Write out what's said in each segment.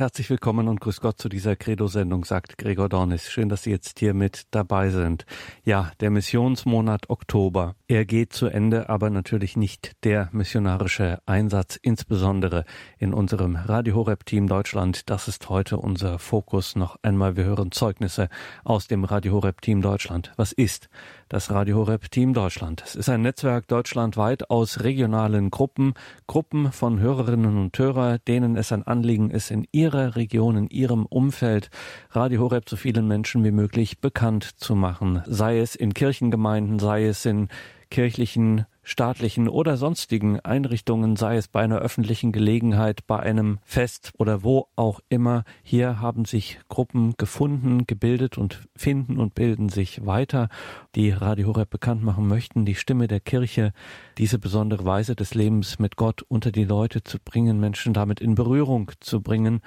Herzlich willkommen und grüß Gott zu dieser Credo-Sendung, sagt Gregor Dornis. Schön, dass Sie jetzt hier mit dabei sind. Ja, der Missionsmonat Oktober. Er geht zu Ende, aber natürlich nicht der missionarische Einsatz, insbesondere in unserem Radio Horeb Team Deutschland. Das ist heute unser Fokus. Noch einmal, wir hören Zeugnisse aus dem Radio Horeb Team Deutschland. Was ist das Radio Horeb Team Deutschland? Es ist ein Netzwerk deutschlandweit aus regionalen Gruppen, Gruppen von Hörerinnen und Hörer, denen es ein Anliegen ist, in Ihrer Region, in Ihrem Umfeld Radio Horeb so vielen Menschen wie möglich bekannt zu machen. Sei es in Kirchengemeinden, sei es in kirchlichen, staatlichen oder sonstigen Einrichtungen, sei es bei einer öffentlichen Gelegenheit, bei einem Fest oder wo auch immer. Hier haben sich Gruppen gefunden, gebildet und finden und bilden sich weiter, die Radio Horeb bekannt machen möchten, die Stimme der Kirche, diese besondere Weise des Lebens mit Gott unter die Leute zu bringen, Menschen damit in Berührung zu bringen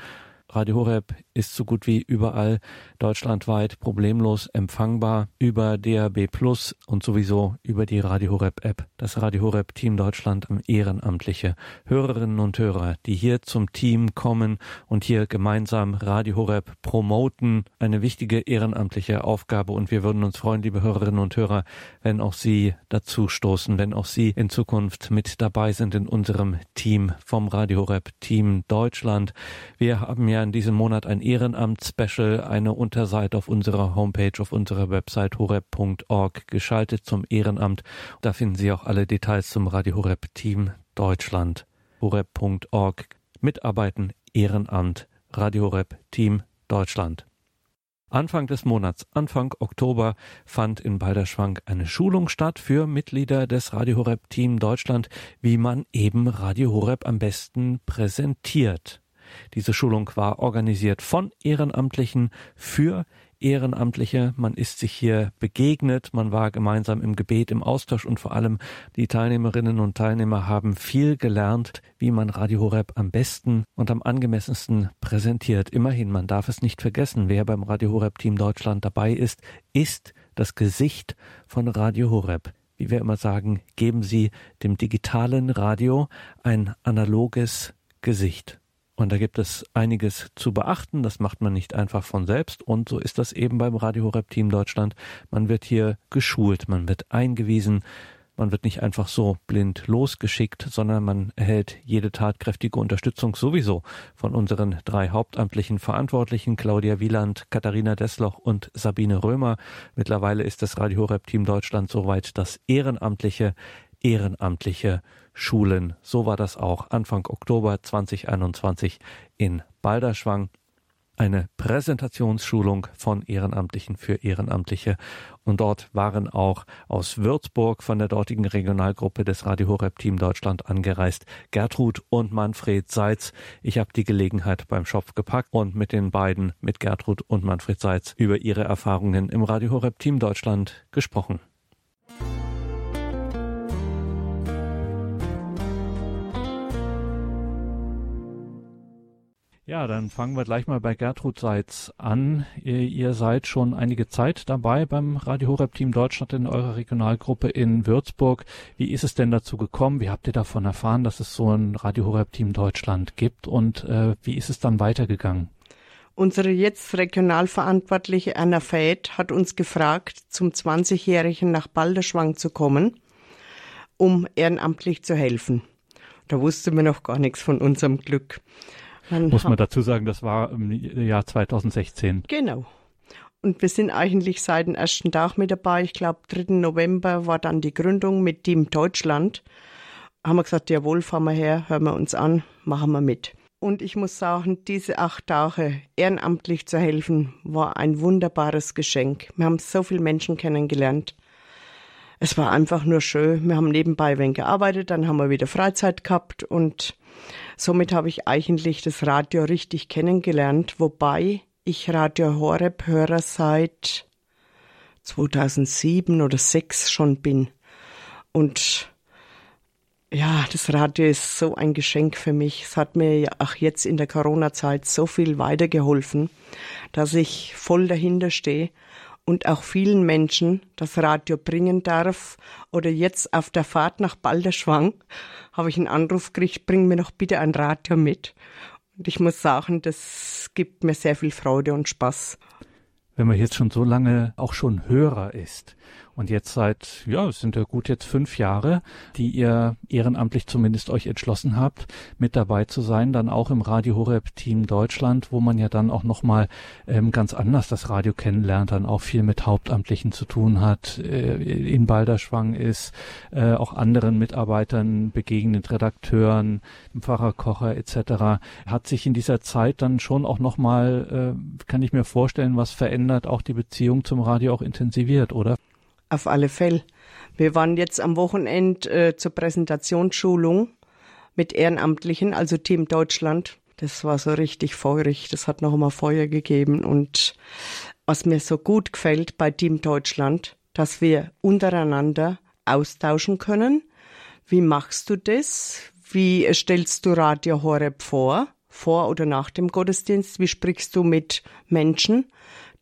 Radio Horeb ist so gut wie überall deutschlandweit problemlos empfangbar über DAB Plus und sowieso über die Radio Horeb App. Das Radio Horeb Team Deutschland am Ehrenamtliche Hörerinnen und Hörer, die hier zum Team kommen und hier gemeinsam Radio Horeb promoten. Eine wichtige ehrenamtliche Aufgabe und wir würden uns freuen, liebe Hörerinnen und Hörer, wenn auch Sie dazu stoßen, wenn auch Sie in Zukunft mit dabei sind in unserem Team vom Radio Horeb Team Deutschland. Wir haben ja in diesem Monat ein Ehrenamt-Special, eine Unterseite auf unserer Homepage, auf unserer Website horeb.org geschaltet zum Ehrenamt. Da finden Sie auch alle Details zum Radio Horeb Team Deutschland. horeb.org Mitarbeiten, Ehrenamt, Radio Horeb Team Deutschland. Anfang des Monats, Anfang Oktober, fand in Balderschwang eine Schulung statt für Mitglieder des Radio Horeb Team Deutschland, wie man eben Radio Horeb am besten präsentiert. Diese Schulung war organisiert von Ehrenamtlichen für Ehrenamtliche. Man ist sich hier begegnet, man war gemeinsam im Gebet, im Austausch und vor allem die Teilnehmerinnen und Teilnehmer haben viel gelernt, wie man Radio Horeb am besten und am angemessensten präsentiert. Immerhin, man darf es nicht vergessen, wer beim Radio Horeb Team Deutschland dabei ist, ist das Gesicht von Radio Horeb. Wie wir immer sagen, geben Sie dem digitalen Radio ein analoges Gesicht. Und da gibt es einiges zu beachten. Das macht man nicht einfach von selbst. Und so ist das eben beim Radio Horeb Team Deutschland. Man wird hier geschult, man wird eingewiesen. Man wird nicht einfach so blind losgeschickt, sondern man erhält jede tatkräftige Unterstützung sowieso von unseren drei hauptamtlichen Verantwortlichen, Claudia Wieland, Katharina Desloch und Sabine Römer. Mittlerweile ist das Radio Horeb Team Deutschland soweit das ehrenamtliche, ehrenamtliche Schulen. So war das auch Anfang Oktober 2021 in Balderschwang. Eine Präsentationsschulung von Ehrenamtlichen für Ehrenamtliche. Und dort waren auch aus Würzburg von der dortigen Regionalgruppe des Radio Horeb Team Deutschland angereist Gertrud und Manfred Seitz. Ich habe die Gelegenheit beim Schopf gepackt und mit den beiden, mit Gertrud und Manfred Seitz, über ihre Erfahrungen im Radio Horeb Team Deutschland gesprochen. Ja, dann fangen wir gleich mal bei Gertrud Seitz an. Ihr, ihr, seid schon einige Zeit dabei beim Radio Horeb Team Deutschland in eurer Regionalgruppe in Würzburg. Wie ist es denn dazu gekommen? Wie habt ihr davon erfahren, dass es so ein Radio Horeb Team Deutschland gibt? Und äh, wie ist es dann weitergegangen? Unsere jetzt Regionalverantwortliche Anna Fäth hat uns gefragt, zum 20-Jährigen nach Balderschwang zu kommen, um ehrenamtlich zu helfen. Da wusste man noch gar nichts von unserem Glück. Man Muss man dazu sagen, das war im Jahr 2016. Genau. Und wir sind eigentlich seit dem ersten Tag mit dabei. Ich glaube, 3. November war dann die Gründung mit Team Deutschland. Haben wir gesagt, jawohl, fahren wir her, hören wir uns an, machen wir mit. Und ich muss sagen, diese acht Tage ehrenamtlich zu helfen, war ein wunderbares Geschenk. Wir haben so viele Menschen kennengelernt. Es war einfach nur schön. Wir haben nebenbei wenig gearbeitet, dann haben wir wieder Freizeit gehabt und Somit habe ich eigentlich das Radio richtig kennengelernt, wobei ich Radio Horeb Hörer seit 2007 oder 2006 schon bin. Und ja, das Radio ist so ein Geschenk für mich. Es hat mir auch jetzt in der Corona-Zeit so viel weitergeholfen, dass ich voll dahinter stehe und auch vielen Menschen das Radio bringen darf. Oder jetzt auf der Fahrt nach Balderschwang habe ich einen Anruf gekriegt, bring mir noch bitte ein Radio mit. Und ich muss sagen, das gibt mir sehr viel Freude und Spaß. Wenn man jetzt schon so lange auch schon Hörer ist und jetzt seit, ja, es sind ja gut jetzt fünf Jahre, die ihr ehrenamtlich zumindest euch entschlossen habt, mit dabei zu sein, dann auch im Radio Horeb Team Deutschland, wo man ja dann auch nochmal ähm, ganz anders das Radio kennenlernt, dann auch viel mit Hauptamtlichen zu tun hat, äh, in Balderschwang ist, äh, auch anderen Mitarbeitern begegnet, Redakteuren, Pfarrer Kocher etc. Hat sich in dieser Zeit dann schon auch nochmal, äh, kann ich mir vorstellen, was verändert, auch die Beziehung zum Radio auch intensiviert, oder? Auf alle Fälle. Wir waren jetzt am Wochenende äh, zur Präsentationsschulung mit Ehrenamtlichen, also Team Deutschland. Das war so richtig feurig. Das hat noch einmal Feuer gegeben. Und was mir so gut gefällt bei Team Deutschland, dass wir untereinander austauschen können. Wie machst du das? Wie stellst du Radio Horeb vor? Vor oder nach dem Gottesdienst? Wie sprichst du mit Menschen?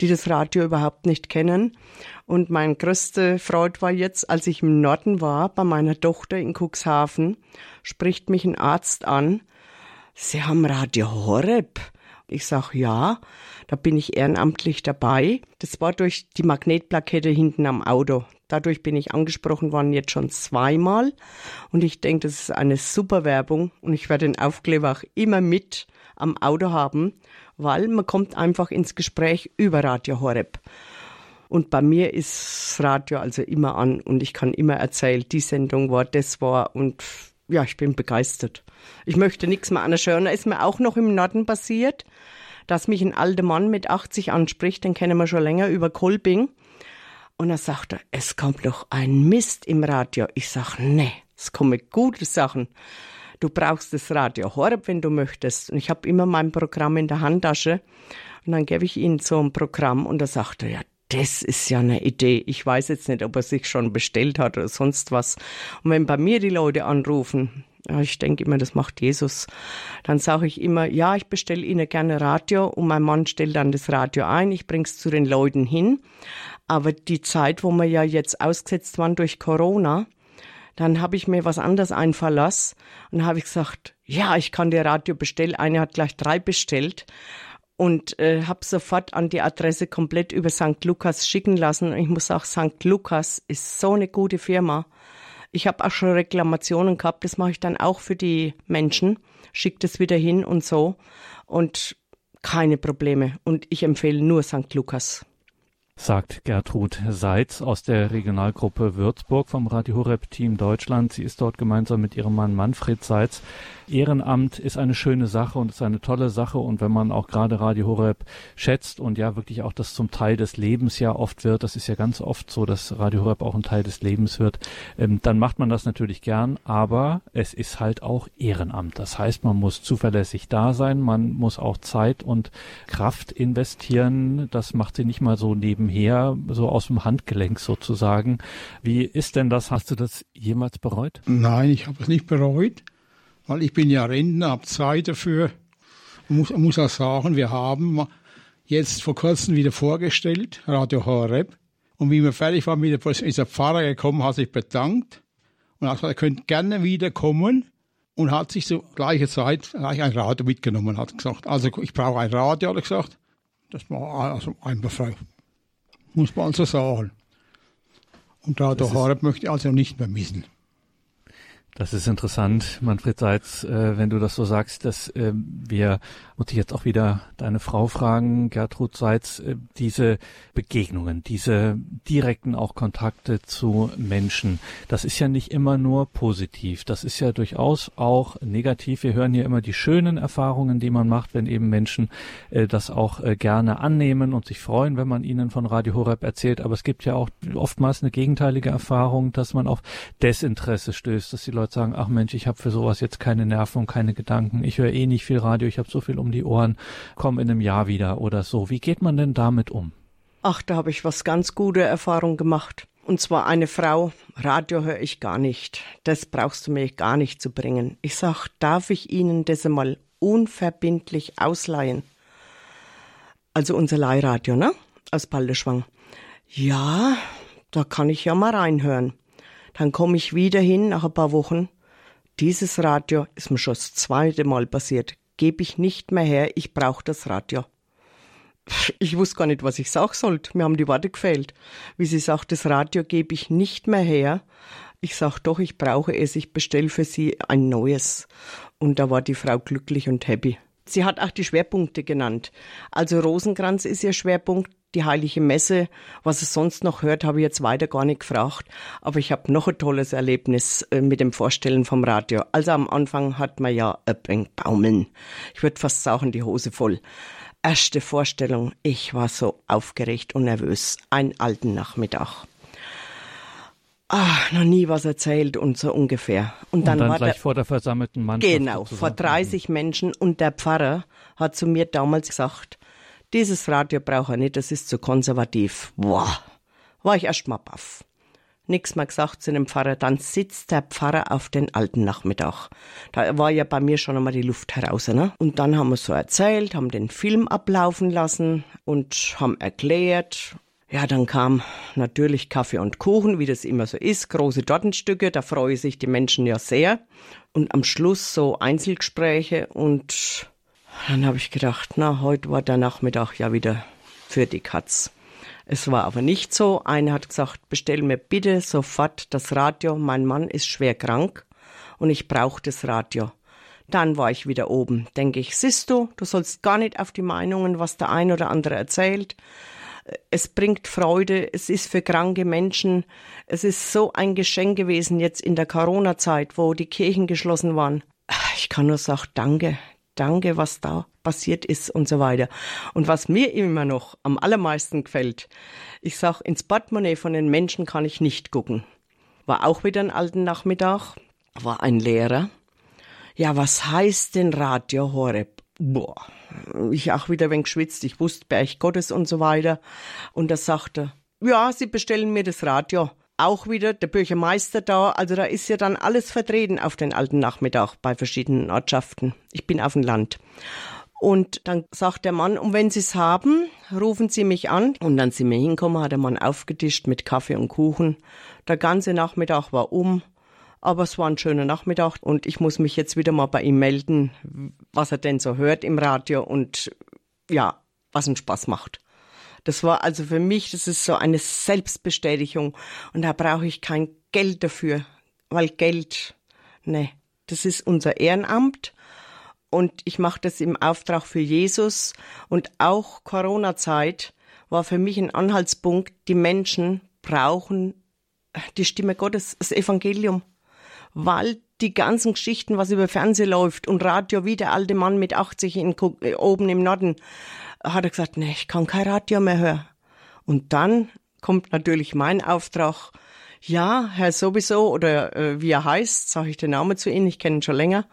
Die das Radio überhaupt nicht kennen. Und mein größte Freude war jetzt, als ich im Norden war, bei meiner Tochter in Cuxhaven, spricht mich ein Arzt an. Sie haben Radio Horeb. Ich sag ja, da bin ich ehrenamtlich dabei. Das war durch die Magnetplakette hinten am Auto. Dadurch bin ich angesprochen worden jetzt schon zweimal. Und ich denke, das ist eine super Werbung. Und ich werde den Aufkleber auch immer mit am Auto haben weil man kommt einfach ins Gespräch über Radio Horeb. Und bei mir ist Radio also immer an und ich kann immer erzählen, die Sendung war, das war und ja, ich bin begeistert. Ich möchte nichts mehr anhören. Da ist mir auch noch im Norden passiert, dass mich ein alter Mann mit 80 anspricht, den kennen wir schon länger über Kolbing. Und er sagte, es kommt doch ein Mist im Radio. Ich sag, nee, es kommen gute Sachen du brauchst das Radio Horeb, wenn du möchtest. Und ich habe immer mein Programm in der Handtasche. Und dann gebe ich ihm so ein Programm und er sagte, ja, das ist ja eine Idee. Ich weiß jetzt nicht, ob er sich schon bestellt hat oder sonst was. Und wenn bei mir die Leute anrufen, ja, ich denke immer, das macht Jesus, dann sage ich immer, ja, ich bestelle Ihnen gerne Radio und mein Mann stellt dann das Radio ein, ich bringe es zu den Leuten hin. Aber die Zeit, wo wir ja jetzt ausgesetzt waren durch Corona, dann habe ich mir was anderes einverlassen und habe ich gesagt, ja, ich kann dir Radio bestellen. Eine hat gleich drei bestellt und äh, habe sofort an die Adresse komplett über St. Lukas schicken lassen. Und ich muss auch St. Lukas ist so eine gute Firma. Ich habe auch schon Reklamationen gehabt, das mache ich dann auch für die Menschen, schicke das wieder hin und so und keine Probleme. Und ich empfehle nur St. Lukas sagt Gertrud Seitz aus der Regionalgruppe Würzburg vom Radio Horeb Team Deutschland. Sie ist dort gemeinsam mit ihrem Mann Manfred Seitz Ehrenamt ist eine schöne Sache und ist eine tolle Sache und wenn man auch gerade Radio Horeb schätzt und ja wirklich auch das zum Teil des Lebens ja oft wird, das ist ja ganz oft so, dass Radio Horeb auch ein Teil des Lebens wird, ähm, dann macht man das natürlich gern, aber es ist halt auch Ehrenamt. Das heißt, man muss zuverlässig da sein, man muss auch Zeit und Kraft investieren. Das macht sie nicht mal so nebenher, so aus dem Handgelenk sozusagen. Wie ist denn das? Hast du das jemals bereut? Nein, ich habe es nicht bereut weil ich bin ja Rentner, habe Zeit dafür. Ich muss, muss auch sagen, wir haben jetzt vor kurzem wieder vorgestellt, Radio Horeb. Und wie wir fertig waren, wieder ist der Pfarrer gekommen, hat sich bedankt und hat gesagt, er könnte gerne wiederkommen und hat sich zur gleichen Zeit gleich ein Radio mitgenommen, hat gesagt, also ich brauche ein Radio, hat er gesagt. Das war also einfach frei. Muss man also sagen. Und Radio Horeb möchte ich also nicht mehr missen. Das ist interessant, Manfred Seitz, äh, wenn du das so sagst, dass äh, wir, muss ich jetzt auch wieder deine Frau fragen, Gertrud Seitz, äh, diese Begegnungen, diese direkten auch Kontakte zu Menschen, das ist ja nicht immer nur positiv, das ist ja durchaus auch negativ. Wir hören hier immer die schönen Erfahrungen, die man macht, wenn eben Menschen äh, das auch äh, gerne annehmen und sich freuen, wenn man ihnen von Radio Horeb erzählt. Aber es gibt ja auch oftmals eine gegenteilige Erfahrung, dass man auf Desinteresse stößt, dass die Leute sagen, ach Mensch, ich habe für sowas jetzt keine Nerven und keine Gedanken. Ich höre eh nicht viel Radio, ich habe so viel um die Ohren, komm in einem Jahr wieder oder so. Wie geht man denn damit um? Ach, da habe ich was ganz gute Erfahrung gemacht. Und zwar eine Frau, Radio höre ich gar nicht. Das brauchst du mir gar nicht zu bringen. Ich sag, darf ich Ihnen das einmal unverbindlich ausleihen? Also unser Leihradio, ne? Aus Balderschwang. Ja, da kann ich ja mal reinhören. Dann komme ich wieder hin nach ein paar Wochen. Dieses Radio ist mir schon das zweite Mal passiert. Gebe ich nicht mehr her, ich brauche das Radio. Ich wusste gar nicht, was ich sagen sollte. Mir haben die Worte gefehlt. Wie sie sagt, das Radio gebe ich nicht mehr her. Ich sag doch, ich brauche es, ich bestelle für sie ein neues. Und da war die Frau glücklich und happy. Sie hat auch die Schwerpunkte genannt. Also Rosenkranz ist ihr Schwerpunkt, die Heilige Messe. Was es sonst noch hört, habe ich jetzt weiter gar nicht gefragt. Aber ich habe noch ein tolles Erlebnis äh, mit dem Vorstellen vom Radio. Also am Anfang hat man ja ein Baumeln. Ich würde fast sagen, die Hose voll. Erste Vorstellung, ich war so aufgeregt und nervös. Einen alten Nachmittag. Ah, noch nie was erzählt und so ungefähr. Und dann, und dann war gleich der, vor der versammelten Mannschaft. Genau, sozusagen. vor 30 Menschen und der Pfarrer hat zu mir damals gesagt, dieses Radio braucht er nicht, das ist zu konservativ. Boah, war ich erst mal baff. Nix mehr gesagt zu dem Pfarrer, dann sitzt der Pfarrer auf den alten Nachmittag. Da war ja bei mir schon einmal die Luft heraus, ne? Und dann haben wir so erzählt, haben den Film ablaufen lassen und haben erklärt, ja, dann kam natürlich Kaffee und Kuchen, wie das immer so ist, große Tortenstücke, da freuen sich die Menschen ja sehr. Und am Schluss so Einzelgespräche und dann habe ich gedacht, na, heute war der Nachmittag ja wieder für die Katz. Es war aber nicht so. Einer hat gesagt, bestell mir bitte sofort das Radio. Mein Mann ist schwer krank und ich brauche das Radio. Dann war ich wieder oben. Denke ich, siehst du, du sollst gar nicht auf die Meinungen, was der ein oder andere erzählt es bringt Freude, es ist für kranke Menschen, es ist so ein Geschenk gewesen jetzt in der Corona-Zeit, wo die Kirchen geschlossen waren. Ich kann nur sagen, danke, danke, was da passiert ist und so weiter. Und was mir immer noch am allermeisten gefällt, ich sag, ins Portemonnaie von den Menschen kann ich nicht gucken. War auch wieder ein alten Nachmittag, war ein Lehrer. Ja, was heißt denn Radio Horeb? Boah, ich auch wieder wenig geschwitzt, ich wusste Berg Gottes und so weiter. Und da sagte, ja, Sie bestellen mir das Radio. Auch wieder der Bürgermeister da, also da ist ja dann alles vertreten auf den alten Nachmittag bei verschiedenen Ortschaften. Ich bin auf dem Land. Und dann sagt der Mann, und wenn Sie es haben, rufen Sie mich an. Und dann sind wir hinkommen, hat der Mann aufgetischt mit Kaffee und Kuchen. Der ganze Nachmittag war um. Aber es war ein schöner Nachmittag und ich muss mich jetzt wieder mal bei ihm melden, was er denn so hört im Radio und ja, was ihm Spaß macht. Das war also für mich, das ist so eine Selbstbestätigung und da brauche ich kein Geld dafür, weil Geld, ne, das ist unser Ehrenamt und ich mache das im Auftrag für Jesus und auch Corona-Zeit war für mich ein Anhaltspunkt, die Menschen brauchen die Stimme Gottes, das Evangelium weil die ganzen Geschichten, was über Fernsehen läuft und Radio, wie der alte Mann mit 80 in, oben im Norden, hat er gesagt, nee, ich kann kein Radio mehr hören. Und dann kommt natürlich mein Auftrag, ja, Herr sowieso, oder äh, wie er heißt, sage ich den Namen zu Ihnen, ich kenne ihn schon länger.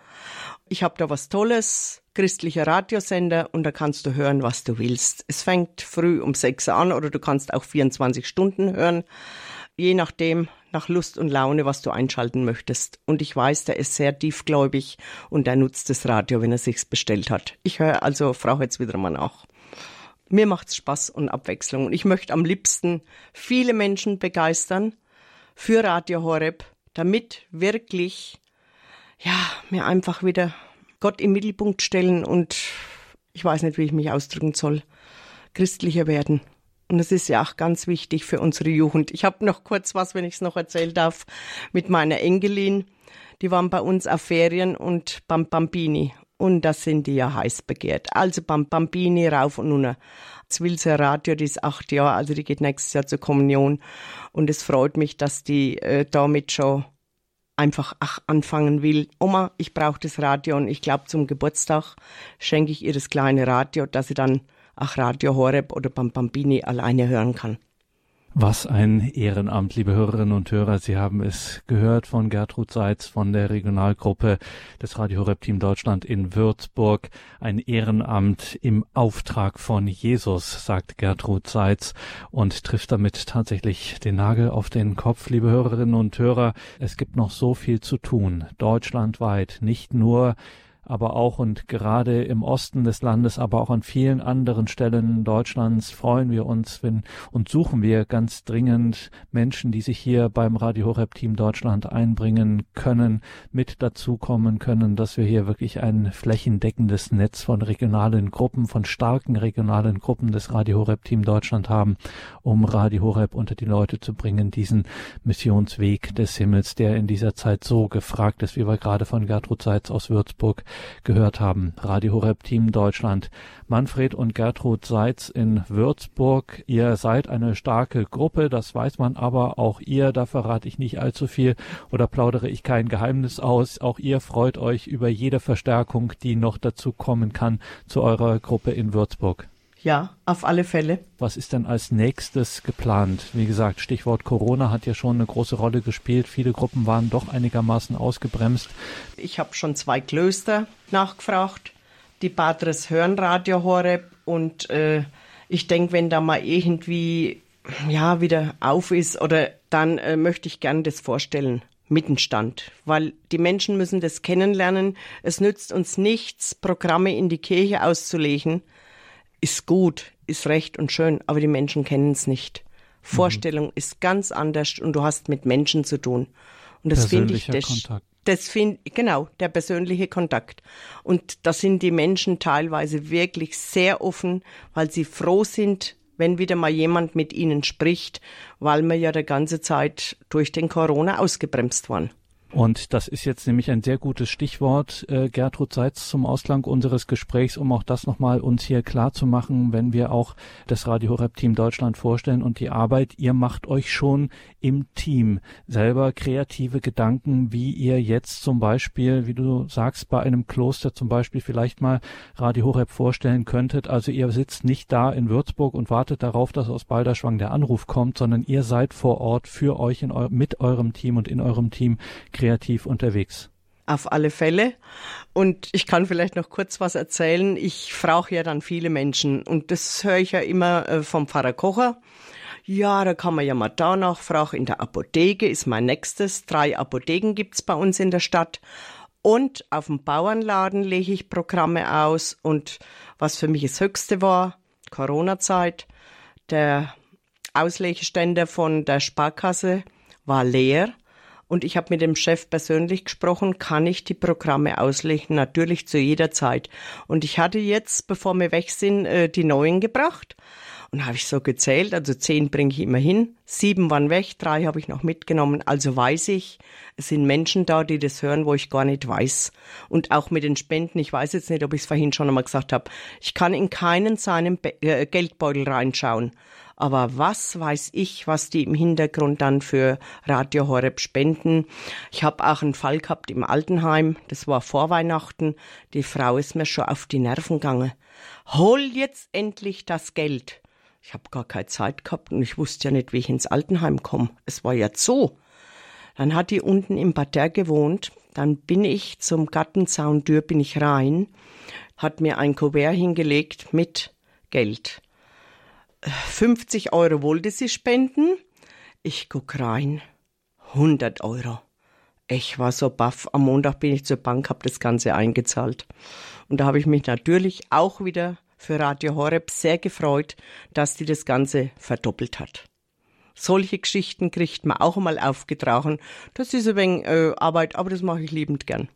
Ich habe da was Tolles, christlicher Radiosender und da kannst du hören, was du willst. Es fängt früh um sechs an oder du kannst auch 24 Stunden hören, je nachdem, nach Lust und Laune, was du einschalten möchtest. Und ich weiß, der ist sehr tiefgläubig und er nutzt das Radio, wenn er sich's bestellt hat. Ich höre also Frau jetzt wieder mal nach. Mir macht's Spaß und Abwechslung. Und ich möchte am liebsten viele Menschen begeistern für Radio Horeb, damit wirklich, ja, mir einfach wieder Gott im Mittelpunkt stellen und ich weiß nicht, wie ich mich ausdrücken soll, christlicher werden. Und das ist ja auch ganz wichtig für unsere Jugend. Ich habe noch kurz was, wenn ich es noch erzählen darf, mit meiner Enkelin. Die waren bei uns auf Ferien und beim Bambini. Und da sind die ja heiß begehrt. Also beim Bambini rauf und runter. Will sie Radio, die ist acht Jahre, also die geht nächstes Jahr zur Kommunion. Und es freut mich, dass die äh, damit schon einfach ach, anfangen will. Oma, ich brauche das Radio und ich glaube, zum Geburtstag schenke ich ihr das kleine Radio, dass sie dann Ach Radio Horeb oder beim Bambini alleine hören kann. Was ein Ehrenamt, liebe Hörerinnen und Hörer. Sie haben es gehört von Gertrud Seitz von der Regionalgruppe des Radio Horeb Team Deutschland in Würzburg. Ein Ehrenamt im Auftrag von Jesus, sagt Gertrud Seitz und trifft damit tatsächlich den Nagel auf den Kopf, liebe Hörerinnen und Hörer. Es gibt noch so viel zu tun, deutschlandweit, nicht nur aber auch und gerade im Osten des Landes, aber auch an vielen anderen Stellen Deutschlands freuen wir uns wenn, und suchen wir ganz dringend Menschen, die sich hier beim Radio Horeb Team Deutschland einbringen können, mit dazukommen können, dass wir hier wirklich ein flächendeckendes Netz von regionalen Gruppen, von starken regionalen Gruppen des Radio Horeb Team Deutschland haben, um Radio Horeb unter die Leute zu bringen, diesen Missionsweg des Himmels, der in dieser Zeit so gefragt ist, wie wir gerade von Gertrud Seitz aus Würzburg gehört haben. Radio Horeb Team Deutschland. Manfred und Gertrud Seitz in Würzburg. Ihr seid eine starke Gruppe, das weiß man aber auch ihr, da verrate ich nicht allzu viel oder plaudere ich kein Geheimnis aus. Auch ihr freut euch über jede Verstärkung, die noch dazu kommen kann zu eurer Gruppe in Würzburg. Ja, auf alle Fälle. Was ist denn als nächstes geplant? Wie gesagt, Stichwort Corona hat ja schon eine große Rolle gespielt. Viele Gruppen waren doch einigermaßen ausgebremst. Ich habe schon zwei Klöster nachgefragt. Die Padres hören Radio Horeb und äh, ich denke, wenn da mal irgendwie ja wieder auf ist oder dann äh, möchte ich gerne das vorstellen. Mittenstand, weil die Menschen müssen das kennenlernen. Es nützt uns nichts, Programme in die Kirche auszulegen, ist gut, ist recht und schön, aber die Menschen kennen es nicht. Vorstellung mhm. ist ganz anders und du hast mit Menschen zu tun. Und das finde ich, das, Kontakt. das finde, genau, der persönliche Kontakt. Und da sind die Menschen teilweise wirklich sehr offen, weil sie froh sind, wenn wieder mal jemand mit ihnen spricht, weil wir ja die ganze Zeit durch den Corona ausgebremst waren. Und das ist jetzt nämlich ein sehr gutes Stichwort, äh, Gertrud Seitz, zum Ausklang unseres Gesprächs, um auch das nochmal uns hier klar zu machen, wenn wir auch das Radio Horeb Team Deutschland vorstellen und die Arbeit. Ihr macht euch schon im Team selber kreative Gedanken, wie ihr jetzt zum Beispiel, wie du sagst, bei einem Kloster zum Beispiel vielleicht mal Radio Horeb vorstellen könntet. Also ihr sitzt nicht da in Würzburg und wartet darauf, dass aus Balderschwang der Anruf kommt, sondern ihr seid vor Ort für euch eu mit eurem Team und in eurem Team kreativ unterwegs. Auf alle Fälle. Und ich kann vielleicht noch kurz was erzählen. Ich frage ja dann viele Menschen und das höre ich ja immer äh, vom Pfarrer Kocher. Ja, da kann man ja mal da nachfragen. In der Apotheke ist mein nächstes. Drei Apotheken gibt's bei uns in der Stadt. Und auf dem Bauernladen lege ich Programme aus. Und was für mich das Höchste war, Corona-Zeit, der Auslegeständer von der Sparkasse war leer. Und ich habe mit dem Chef persönlich gesprochen, kann ich die Programme auslegen? Natürlich zu jeder Zeit. Und ich hatte jetzt, bevor wir weg sind, äh, die neuen gebracht. Und habe ich so gezählt, also zehn bringe ich immer hin, sieben waren weg, drei habe ich noch mitgenommen. Also weiß ich, es sind Menschen da, die das hören, wo ich gar nicht weiß. Und auch mit den Spenden, ich weiß jetzt nicht, ob ich es vorhin schon einmal gesagt habe, ich kann in keinen seinen Be äh, Geldbeutel reinschauen. Aber was weiß ich, was die im Hintergrund dann für Radio Horeb spenden. Ich habe auch einen Fall gehabt im Altenheim, das war vor Weihnachten. Die Frau ist mir schon auf die Nerven gegangen. Hol jetzt endlich das Geld. Ich habe gar keine Zeit gehabt und ich wusste ja nicht, wie ich ins Altenheim komme. Es war ja so. Dann hat die unten im Parterre gewohnt. Dann bin ich zum Gartenzaundür, bin ich rein, hat mir ein Kuvert hingelegt mit Geld. 50 Euro wollte sie spenden. Ich guck rein. 100 Euro. Ich war so baff. Am Montag bin ich zur Bank, habe das Ganze eingezahlt. Und da habe ich mich natürlich auch wieder für Radio Horeb sehr gefreut, dass die das Ganze verdoppelt hat. Solche Geschichten kriegt man auch mal aufgetragen. Das ist ein wenig äh, Arbeit, aber das mache ich liebend gern.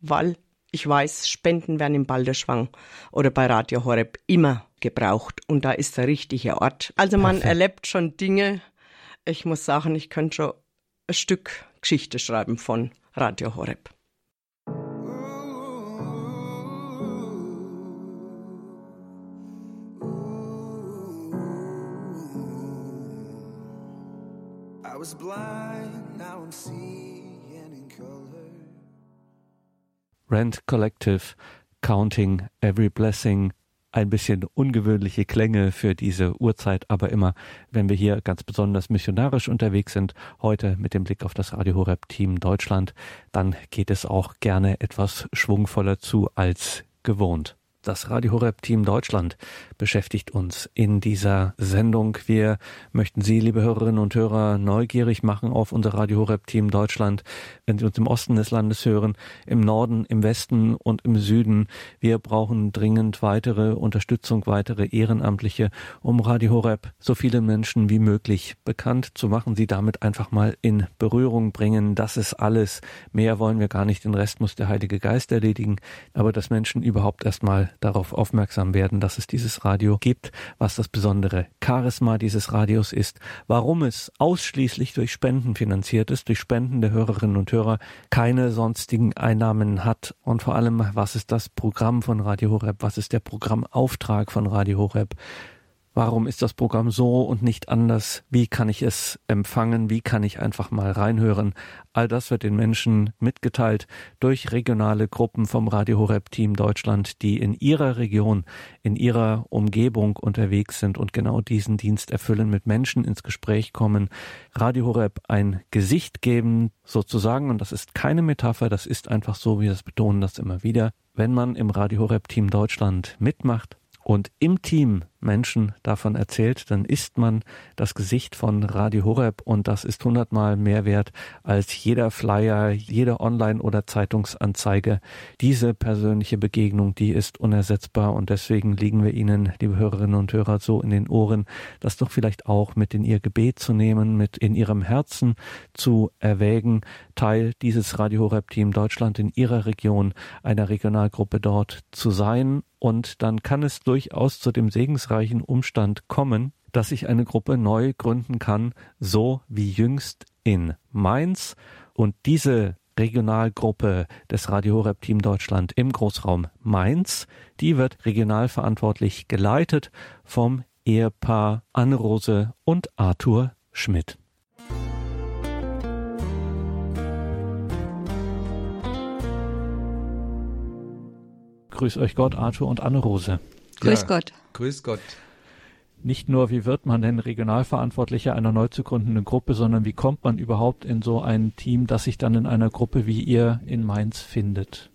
Weil ich weiß, Spenden werden im Balderschwang oder bei Radio Horeb immer gebraucht und da ist der richtige Ort. Also man Perfekt. erlebt schon Dinge. Ich muss sagen, ich könnte schon ein Stück Geschichte schreiben von Radio Horeb. I was blind, now I'm seeing in color. Rent Collective, Counting Every Blessing, ein bisschen ungewöhnliche Klänge für diese Uhrzeit, aber immer, wenn wir hier ganz besonders missionarisch unterwegs sind, heute mit dem Blick auf das Radio Horeb Team Deutschland, dann geht es auch gerne etwas schwungvoller zu als gewohnt. Das Radio Horeb Team Deutschland beschäftigt uns in dieser Sendung. Wir möchten Sie, liebe Hörerinnen und Hörer, neugierig machen auf unser Radio Horeb Team Deutschland. Wenn Sie uns im Osten des Landes hören, im Norden, im Westen und im Süden. Wir brauchen dringend weitere Unterstützung, weitere Ehrenamtliche, um Radio Horeb so viele Menschen wie möglich bekannt zu machen, sie damit einfach mal in Berührung bringen. Das ist alles. Mehr wollen wir gar nicht. Den Rest muss der Heilige Geist erledigen. Aber dass Menschen überhaupt darauf aufmerksam werden, dass es dieses Radio gibt, was das besondere Charisma dieses Radios ist, warum es ausschließlich durch Spenden finanziert ist, durch Spenden der Hörerinnen und Hörer keine sonstigen Einnahmen hat und vor allem, was ist das Programm von Radio Horeb, was ist der Programmauftrag von Radio Horeb, Warum ist das Programm so und nicht anders? Wie kann ich es empfangen? Wie kann ich einfach mal reinhören? All das wird den Menschen mitgeteilt durch regionale Gruppen vom Radio Horeb Team Deutschland, die in ihrer Region, in ihrer Umgebung unterwegs sind und genau diesen Dienst erfüllen, mit Menschen ins Gespräch kommen, Radio Horeb ein Gesicht geben, sozusagen. Und das ist keine Metapher, das ist einfach so, wir das betonen das immer wieder. Wenn man im Radio Horeb Team Deutschland mitmacht, und im Team Menschen davon erzählt, dann ist man das Gesicht von Radio Horeb und das ist hundertmal mehr wert als jeder Flyer, jede Online- oder Zeitungsanzeige. Diese persönliche Begegnung, die ist unersetzbar und deswegen liegen wir Ihnen, liebe Hörerinnen und Hörer, so in den Ohren, das doch vielleicht auch mit in Ihr Gebet zu nehmen, mit in Ihrem Herzen zu erwägen, Teil dieses Radio Horeb Team Deutschland in Ihrer Region, einer Regionalgruppe dort zu sein und dann kann es durchaus zu dem segensreichen Umstand kommen, dass ich eine Gruppe neu gründen kann, so wie jüngst in Mainz. Und diese Regionalgruppe des Radio Horeb Team Deutschland im Großraum Mainz, die wird regional verantwortlich geleitet vom Ehepaar Anne-Rose und Arthur Schmidt. Grüß euch Gott, Arthur und Anne-Rose. Grüß ja, Gott. Grüß Gott. Nicht nur, wie wird man denn Regionalverantwortlicher einer neu zu gründenden Gruppe, sondern wie kommt man überhaupt in so ein Team, das sich dann in einer Gruppe wie ihr in Mainz findet?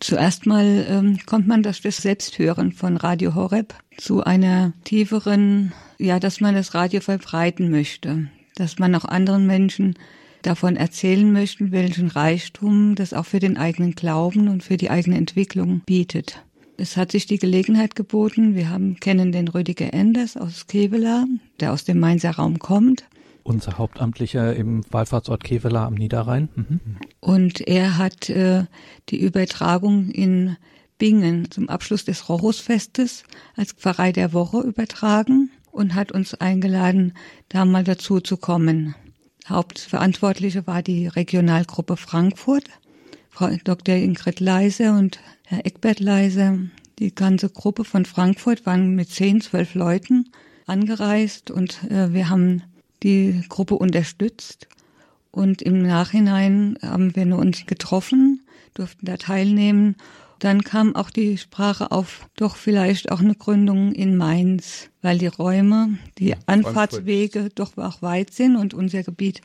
Zuerst mal ähm, kommt man durch das Selbsthören von Radio Horeb zu einer tieferen, ja, dass man das Radio verbreiten möchte, dass man auch anderen Menschen davon erzählen möchten, welchen Reichtum das auch für den eigenen Glauben und für die eigene Entwicklung bietet. Es hat sich die Gelegenheit geboten. Wir haben, kennen den Rüdiger Enders aus Kevela, der aus dem Mainzer Raum kommt. Unser Hauptamtlicher im Wallfahrtsort Kevela am Niederrhein. Mhm. Und er hat äh, die Übertragung in Bingen zum Abschluss des Rochusfestes als Pfarrei der Woche übertragen und hat uns eingeladen, da mal dazu zu kommen. Hauptverantwortliche war die Regionalgruppe Frankfurt, Frau Dr. Ingrid Leise und Herr Eckbert Leise. Die ganze Gruppe von Frankfurt waren mit zehn, zwölf Leuten angereist und äh, wir haben die Gruppe unterstützt. Und im Nachhinein haben wir nur uns getroffen, durften da teilnehmen dann kam auch die Sprache auf, doch vielleicht auch eine Gründung in Mainz, weil die Räume, die Anfahrtswege doch auch weit sind und unser Gebiet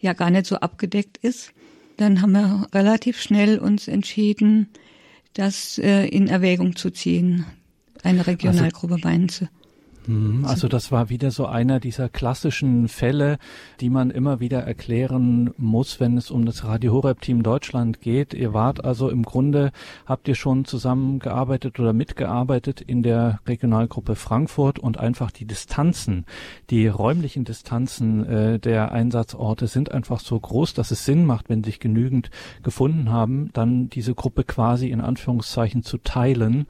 ja gar nicht so abgedeckt ist. Dann haben wir relativ schnell uns entschieden, das äh, in Erwägung zu ziehen, eine Regionalgruppe also, Mainz Mhm. Also das war wieder so einer dieser klassischen Fälle, die man immer wieder erklären muss, wenn es um das Radio Horeb Team Deutschland geht. Ihr wart also im Grunde, habt ihr schon zusammengearbeitet oder mitgearbeitet in der Regionalgruppe Frankfurt und einfach die Distanzen, die räumlichen Distanzen äh, der Einsatzorte sind einfach so groß, dass es Sinn macht, wenn sich genügend gefunden haben, dann diese Gruppe quasi in Anführungszeichen zu teilen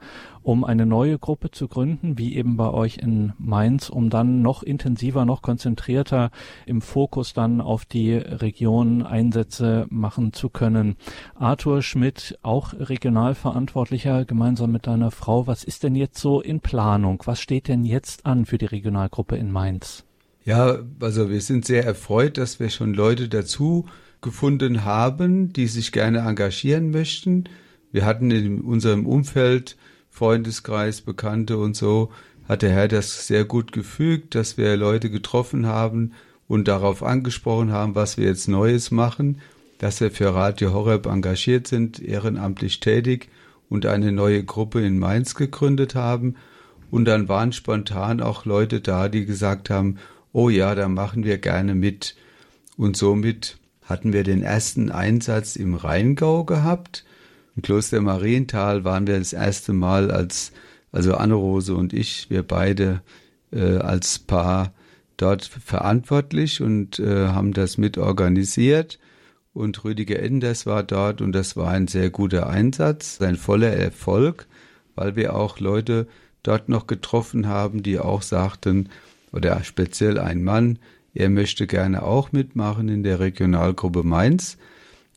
um eine neue Gruppe zu gründen, wie eben bei euch in Mainz, um dann noch intensiver, noch konzentrierter im Fokus dann auf die Region Einsätze machen zu können. Arthur Schmidt, auch Regionalverantwortlicher, gemeinsam mit deiner Frau. Was ist denn jetzt so in Planung? Was steht denn jetzt an für die Regionalgruppe in Mainz? Ja, also wir sind sehr erfreut, dass wir schon Leute dazu gefunden haben, die sich gerne engagieren möchten. Wir hatten in unserem Umfeld Freundeskreis, Bekannte und so, hat der Herr das sehr gut gefügt, dass wir Leute getroffen haben und darauf angesprochen haben, was wir jetzt Neues machen, dass wir für Radio Horeb engagiert sind, ehrenamtlich tätig und eine neue Gruppe in Mainz gegründet haben. Und dann waren spontan auch Leute da, die gesagt haben, oh ja, da machen wir gerne mit. Und somit hatten wir den ersten Einsatz im Rheingau gehabt. Im Kloster Marienthal waren wir das erste Mal als, also Anne-Rose und ich, wir beide äh, als Paar dort verantwortlich und äh, haben das mit organisiert. Und Rüdiger Enders war dort und das war ein sehr guter Einsatz, ein voller Erfolg, weil wir auch Leute dort noch getroffen haben, die auch sagten, oder speziell ein Mann, er möchte gerne auch mitmachen in der Regionalgruppe Mainz.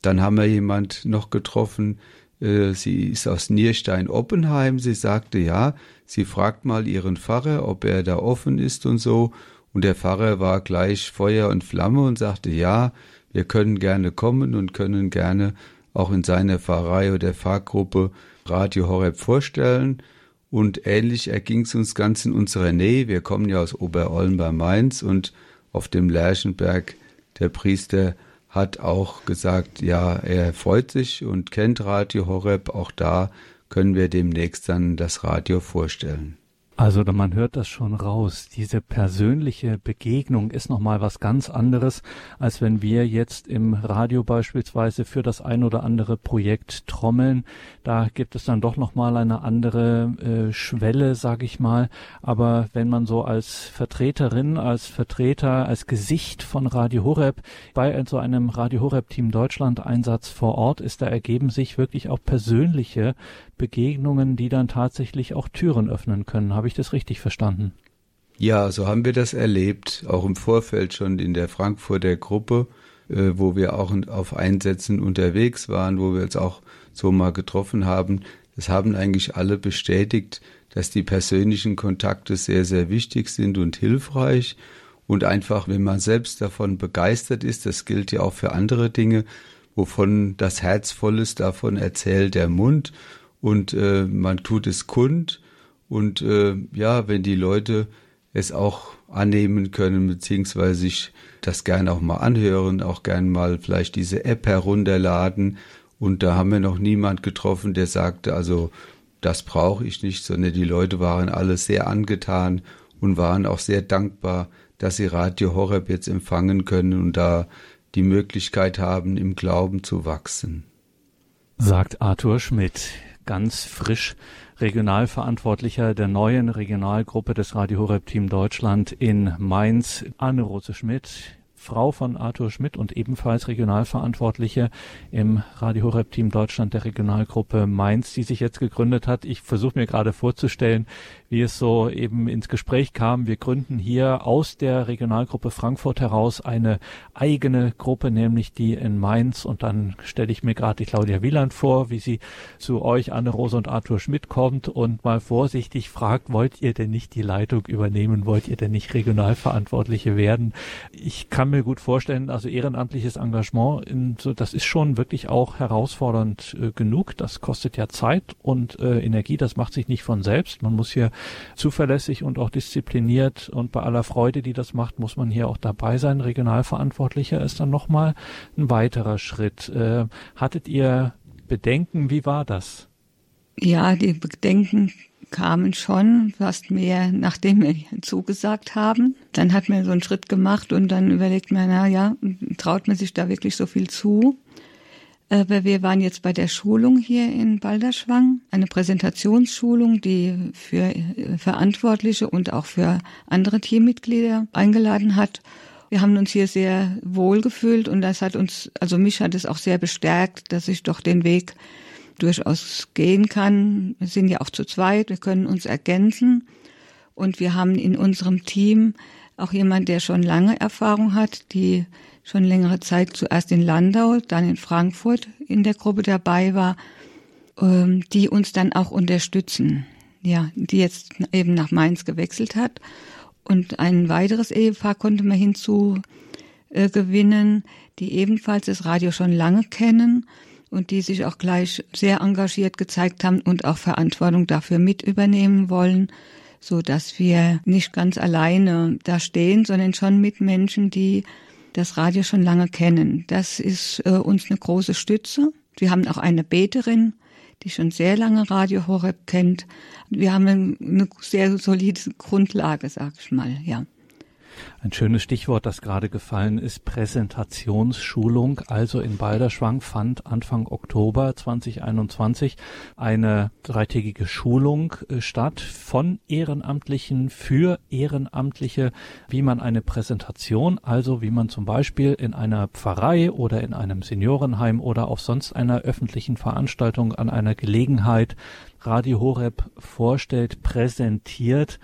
Dann haben wir jemand noch getroffen, sie ist aus Nierstein-Oppenheim. Sie sagte, ja, sie fragt mal ihren Pfarrer, ob er da offen ist und so. Und der Pfarrer war gleich Feuer und Flamme und sagte, ja, wir können gerne kommen und können gerne auch in seiner Pfarrei oder Pfarrgruppe Radio Horeb vorstellen. Und ähnlich erging es uns ganz in unserer Nähe. Wir kommen ja aus Oberolm bei Mainz und auf dem Lerchenberg, der Priester hat auch gesagt, ja, er freut sich und kennt Radio Horeb. Auch da können wir demnächst dann das Radio vorstellen. Also man hört das schon raus. Diese persönliche Begegnung ist nochmal was ganz anderes, als wenn wir jetzt im Radio beispielsweise für das ein oder andere Projekt trommeln. Da gibt es dann doch nochmal eine andere äh, Schwelle, sag ich mal. Aber wenn man so als Vertreterin, als Vertreter, als Gesicht von Radio Horeb bei so einem Radio Horeb Team Deutschland Einsatz vor Ort ist, da ergeben sich wirklich auch persönliche Begegnungen, die dann tatsächlich auch Türen öffnen können. Habe ich das richtig verstanden? Ja, so haben wir das erlebt, auch im Vorfeld schon in der Frankfurter Gruppe, äh, wo wir auch auf Einsätzen unterwegs waren, wo wir uns auch so mal getroffen haben. Das haben eigentlich alle bestätigt, dass die persönlichen Kontakte sehr, sehr wichtig sind und hilfreich. Und einfach, wenn man selbst davon begeistert ist, das gilt ja auch für andere Dinge, wovon das Herz voll ist, davon erzählt der Mund und äh, man tut es kund und äh, ja, wenn die Leute es auch annehmen können, beziehungsweise sich das gerne auch mal anhören, auch gerne mal vielleicht diese App herunterladen. Und da haben wir noch niemand getroffen, der sagte, also das brauche ich nicht, sondern die Leute waren alle sehr angetan und waren auch sehr dankbar, dass sie Radio Horeb jetzt empfangen können und da die Möglichkeit haben, im Glauben zu wachsen. Sagt Arthur Schmidt ganz frisch Regionalverantwortlicher der neuen Regionalgruppe des Radio Horeb Team Deutschland in Mainz, Anne-Rose Schmidt. Frau von Arthur Schmidt und ebenfalls Regionalverantwortliche im Radio Horeb Team Deutschland der Regionalgruppe Mainz, die sich jetzt gegründet hat. Ich versuche mir gerade vorzustellen, wie es so eben ins Gespräch kam. Wir gründen hier aus der Regionalgruppe Frankfurt heraus eine eigene Gruppe, nämlich die in Mainz. Und dann stelle ich mir gerade die Claudia Wieland vor, wie sie zu euch, Anne-Rose und Arthur Schmidt kommt und mal vorsichtig fragt, wollt ihr denn nicht die Leitung übernehmen? Wollt ihr denn nicht Regionalverantwortliche werden? Ich kann mir gut vorstellen, also ehrenamtliches Engagement, in, so, das ist schon wirklich auch herausfordernd äh, genug. Das kostet ja Zeit und äh, Energie. Das macht sich nicht von selbst. Man muss hier zuverlässig und auch diszipliniert und bei aller Freude, die das macht, muss man hier auch dabei sein. Regionalverantwortlicher ist dann nochmal ein weiterer Schritt. Äh, hattet ihr Bedenken? Wie war das? Ja, die Bedenken kamen schon fast mehr, nachdem wir zugesagt haben. Dann hat man so einen Schritt gemacht und dann überlegt man, na ja, traut man sich da wirklich so viel zu? Aber wir waren jetzt bei der Schulung hier in Balderschwang, eine Präsentationsschulung, die für äh, Verantwortliche und auch für andere Teammitglieder eingeladen hat. Wir haben uns hier sehr wohl gefühlt und das hat uns, also mich hat es auch sehr bestärkt, dass ich doch den Weg durchaus gehen kann. Wir sind ja auch zu zweit, wir können uns ergänzen und wir haben in unserem Team auch jemand, der schon lange Erfahrung hat, die schon längere Zeit zuerst in Landau, dann in Frankfurt in der Gruppe dabei war, ähm, die uns dann auch unterstützen. Ja, die jetzt eben nach Mainz gewechselt hat. Und ein weiteres Ehepaar konnte man hinzu äh, die ebenfalls das Radio schon lange kennen und die sich auch gleich sehr engagiert gezeigt haben und auch Verantwortung dafür mit übernehmen wollen, so dass wir nicht ganz alleine da stehen, sondern schon mit Menschen, die das Radio schon lange kennen. Das ist äh, uns eine große Stütze. Wir haben auch eine Beterin, die schon sehr lange Radio Horeb kennt. Wir haben eine sehr solide Grundlage, sag ich mal, ja. Ein schönes Stichwort, das gerade gefallen ist, Präsentationsschulung. Also in Balderschwang fand Anfang Oktober 2021 eine dreitägige Schulung äh, statt von Ehrenamtlichen für Ehrenamtliche, wie man eine Präsentation, also wie man zum Beispiel in einer Pfarrei oder in einem Seniorenheim oder auf sonst einer öffentlichen Veranstaltung an einer Gelegenheit Radio Horeb vorstellt, präsentiert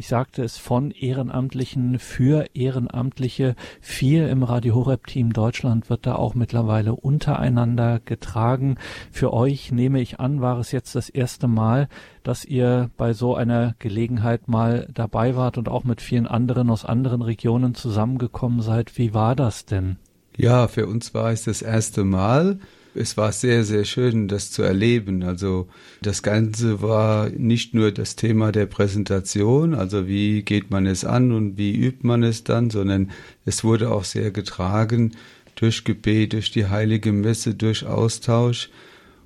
ich sagte es von Ehrenamtlichen für Ehrenamtliche. Vier im Radio Horeb Team Deutschland wird da auch mittlerweile untereinander getragen. Für euch nehme ich an, war es jetzt das erste Mal, dass ihr bei so einer Gelegenheit mal dabei wart und auch mit vielen anderen aus anderen Regionen zusammengekommen seid. Wie war das denn? Ja, für uns war es das erste Mal es war sehr, sehr schön, das zu erleben. Also das Ganze war nicht nur das Thema der Präsentation, also wie geht man es an und wie übt man es dann, sondern es wurde auch sehr getragen durch Gebet, durch die heilige Messe, durch Austausch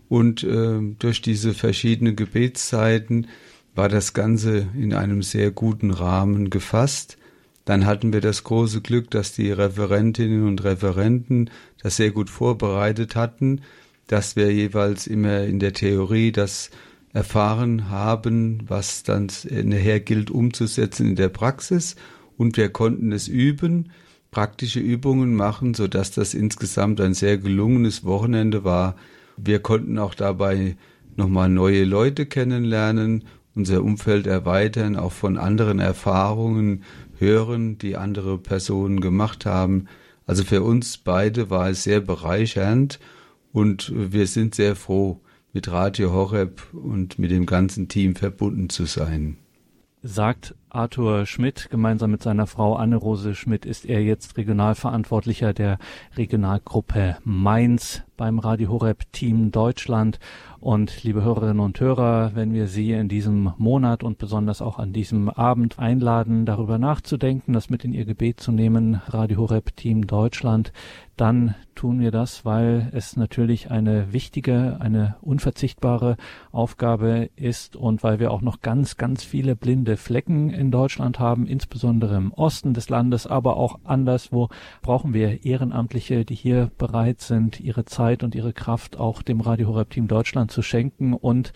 und äh, durch diese verschiedenen Gebetszeiten war das Ganze in einem sehr guten Rahmen gefasst. Dann hatten wir das große Glück, dass die Referentinnen und Referenten das sehr gut vorbereitet hatten, dass wir jeweils immer in der Theorie das erfahren haben, was dann nachher gilt umzusetzen in der Praxis und wir konnten es üben, praktische Übungen machen, so dass das insgesamt ein sehr gelungenes Wochenende war. Wir konnten auch dabei nochmal neue Leute kennenlernen, unser Umfeld erweitern, auch von anderen Erfahrungen hören, die andere Personen gemacht haben. Also für uns beide war es sehr bereichernd und wir sind sehr froh, mit Radio Horeb und mit dem ganzen Team verbunden zu sein. Sagt Arthur Schmidt, gemeinsam mit seiner Frau Anne-Rose Schmidt ist er jetzt Regionalverantwortlicher der Regionalgruppe Mainz beim Radio Horeb Team Deutschland. Und liebe Hörerinnen und Hörer, wenn wir Sie in diesem Monat und besonders auch an diesem Abend einladen, darüber nachzudenken, das mit in Ihr Gebet zu nehmen, Radio Horeb Team Deutschland, dann tun wir das, weil es natürlich eine wichtige, eine unverzichtbare Aufgabe ist und weil wir auch noch ganz, ganz viele blinde Flecken in Deutschland haben, insbesondere im Osten des Landes, aber auch anderswo brauchen wir Ehrenamtliche, die hier bereit sind, ihre Zeit und ihre Kraft auch dem Radio Horeb Team Deutschland zu schenken und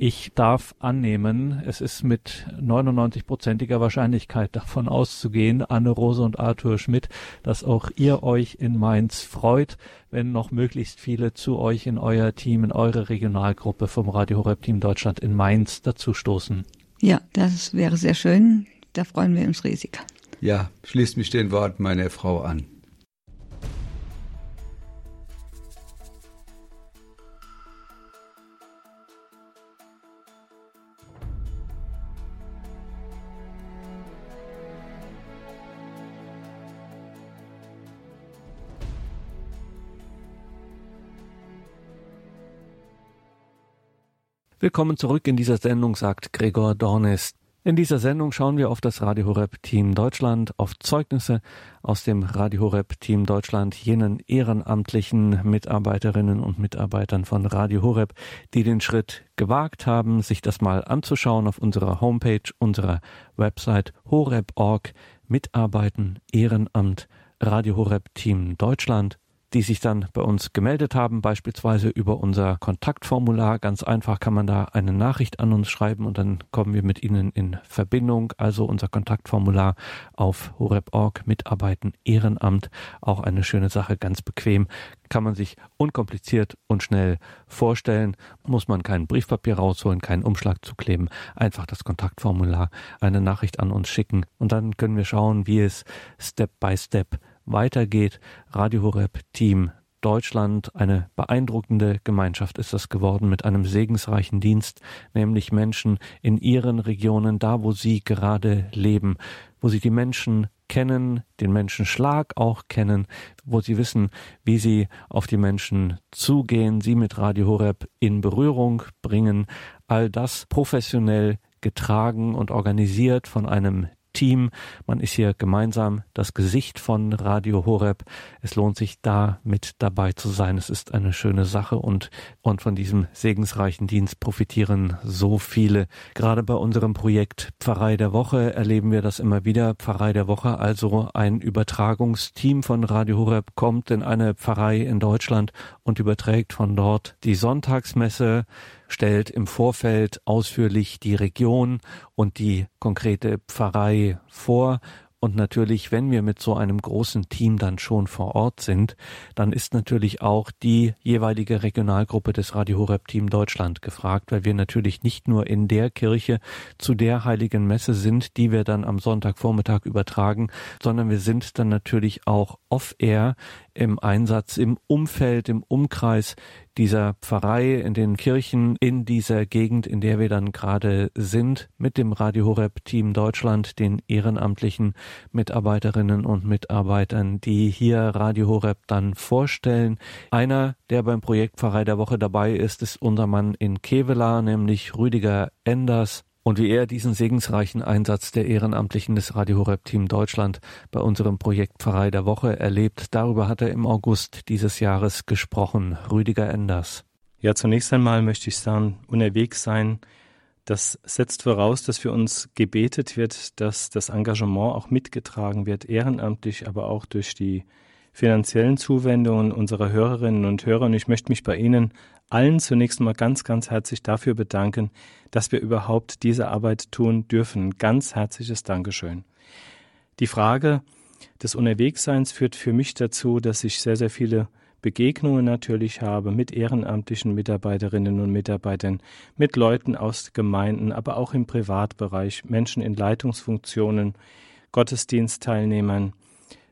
ich darf annehmen, es ist mit 99-prozentiger Wahrscheinlichkeit davon auszugehen, Anne-Rose und Arthur Schmidt, dass auch ihr euch in Mainz freut, wenn noch möglichst viele zu euch in euer Team, in eure Regionalgruppe vom Radio Horeb Team Deutschland in Mainz dazustoßen. Ja, das wäre sehr schön. Da freuen wir uns riesig. Ja, schließt mich den Worten meiner Frau an. Willkommen zurück in dieser Sendung, sagt Gregor Dornis. In dieser Sendung schauen wir auf das Radio Horeb Team Deutschland, auf Zeugnisse aus dem Radio Horeb Team Deutschland, jenen ehrenamtlichen Mitarbeiterinnen und Mitarbeitern von Radio Horeb, die den Schritt gewagt haben, sich das mal anzuschauen auf unserer Homepage, unserer Website horeb.org, Mitarbeiten, Ehrenamt, Radio Horeb Team Deutschland die sich dann bei uns gemeldet haben, beispielsweise über unser Kontaktformular. Ganz einfach kann man da eine Nachricht an uns schreiben und dann kommen wir mit Ihnen in Verbindung. Also unser Kontaktformular auf horeb.org, Mitarbeiten, Ehrenamt. Auch eine schöne Sache, ganz bequem. Kann man sich unkompliziert und schnell vorstellen. Muss man kein Briefpapier rausholen, keinen Umschlag zukleben. Einfach das Kontaktformular, eine Nachricht an uns schicken und dann können wir schauen, wie es Step by Step weitergeht. Radio Horeb Team Deutschland, eine beeindruckende Gemeinschaft ist das geworden mit einem segensreichen Dienst, nämlich Menschen in ihren Regionen, da wo sie gerade leben, wo sie die Menschen kennen, den Menschenschlag auch kennen, wo sie wissen, wie sie auf die Menschen zugehen, sie mit Radio Horeb in Berührung bringen, all das professionell getragen und organisiert von einem Team. Man ist hier gemeinsam das Gesicht von Radio Horeb. Es lohnt sich da mit dabei zu sein. Es ist eine schöne Sache und, und von diesem segensreichen Dienst profitieren so viele. Gerade bei unserem Projekt Pfarrei der Woche erleben wir das immer wieder. Pfarrei der Woche, also ein Übertragungsteam von Radio Horeb kommt in eine Pfarrei in Deutschland und überträgt von dort die Sonntagsmesse stellt im Vorfeld ausführlich die Region und die konkrete Pfarrei vor. Und natürlich, wenn wir mit so einem großen Team dann schon vor Ort sind, dann ist natürlich auch die jeweilige Regionalgruppe des Radio Horeb Team Deutschland gefragt, weil wir natürlich nicht nur in der Kirche zu der heiligen Messe sind, die wir dann am Sonntagvormittag übertragen, sondern wir sind dann natürlich auch off-air im Einsatz im Umfeld, im Umkreis dieser Pfarrei, in den Kirchen, in dieser Gegend, in der wir dann gerade sind, mit dem Radio Horeb Team Deutschland, den ehrenamtlichen Mitarbeiterinnen und Mitarbeitern, die hier Radio Horeb dann vorstellen. Einer, der beim Projekt Pfarrei der Woche dabei ist, ist unser Mann in Kevela, nämlich Rüdiger Enders und wie er diesen segensreichen Einsatz der Ehrenamtlichen des Radio Horeb Team Deutschland bei unserem Projekt Pfarrei der Woche erlebt, darüber hat er im August dieses Jahres gesprochen. Rüdiger Enders. Ja, zunächst einmal möchte ich sagen, unterwegs sein, das setzt voraus, dass für uns gebetet wird, dass das Engagement auch mitgetragen wird, ehrenamtlich, aber auch durch die finanziellen Zuwendungen unserer Hörerinnen und Hörer. Und ich möchte mich bei Ihnen allen zunächst mal ganz, ganz herzlich dafür bedanken, dass wir überhaupt diese Arbeit tun dürfen. Ganz herzliches Dankeschön. Die Frage des Unterwegsseins führt für mich dazu, dass ich sehr, sehr viele Begegnungen natürlich habe mit ehrenamtlichen Mitarbeiterinnen und Mitarbeitern, mit Leuten aus Gemeinden, aber auch im Privatbereich, Menschen in Leitungsfunktionen, Gottesdienstteilnehmern.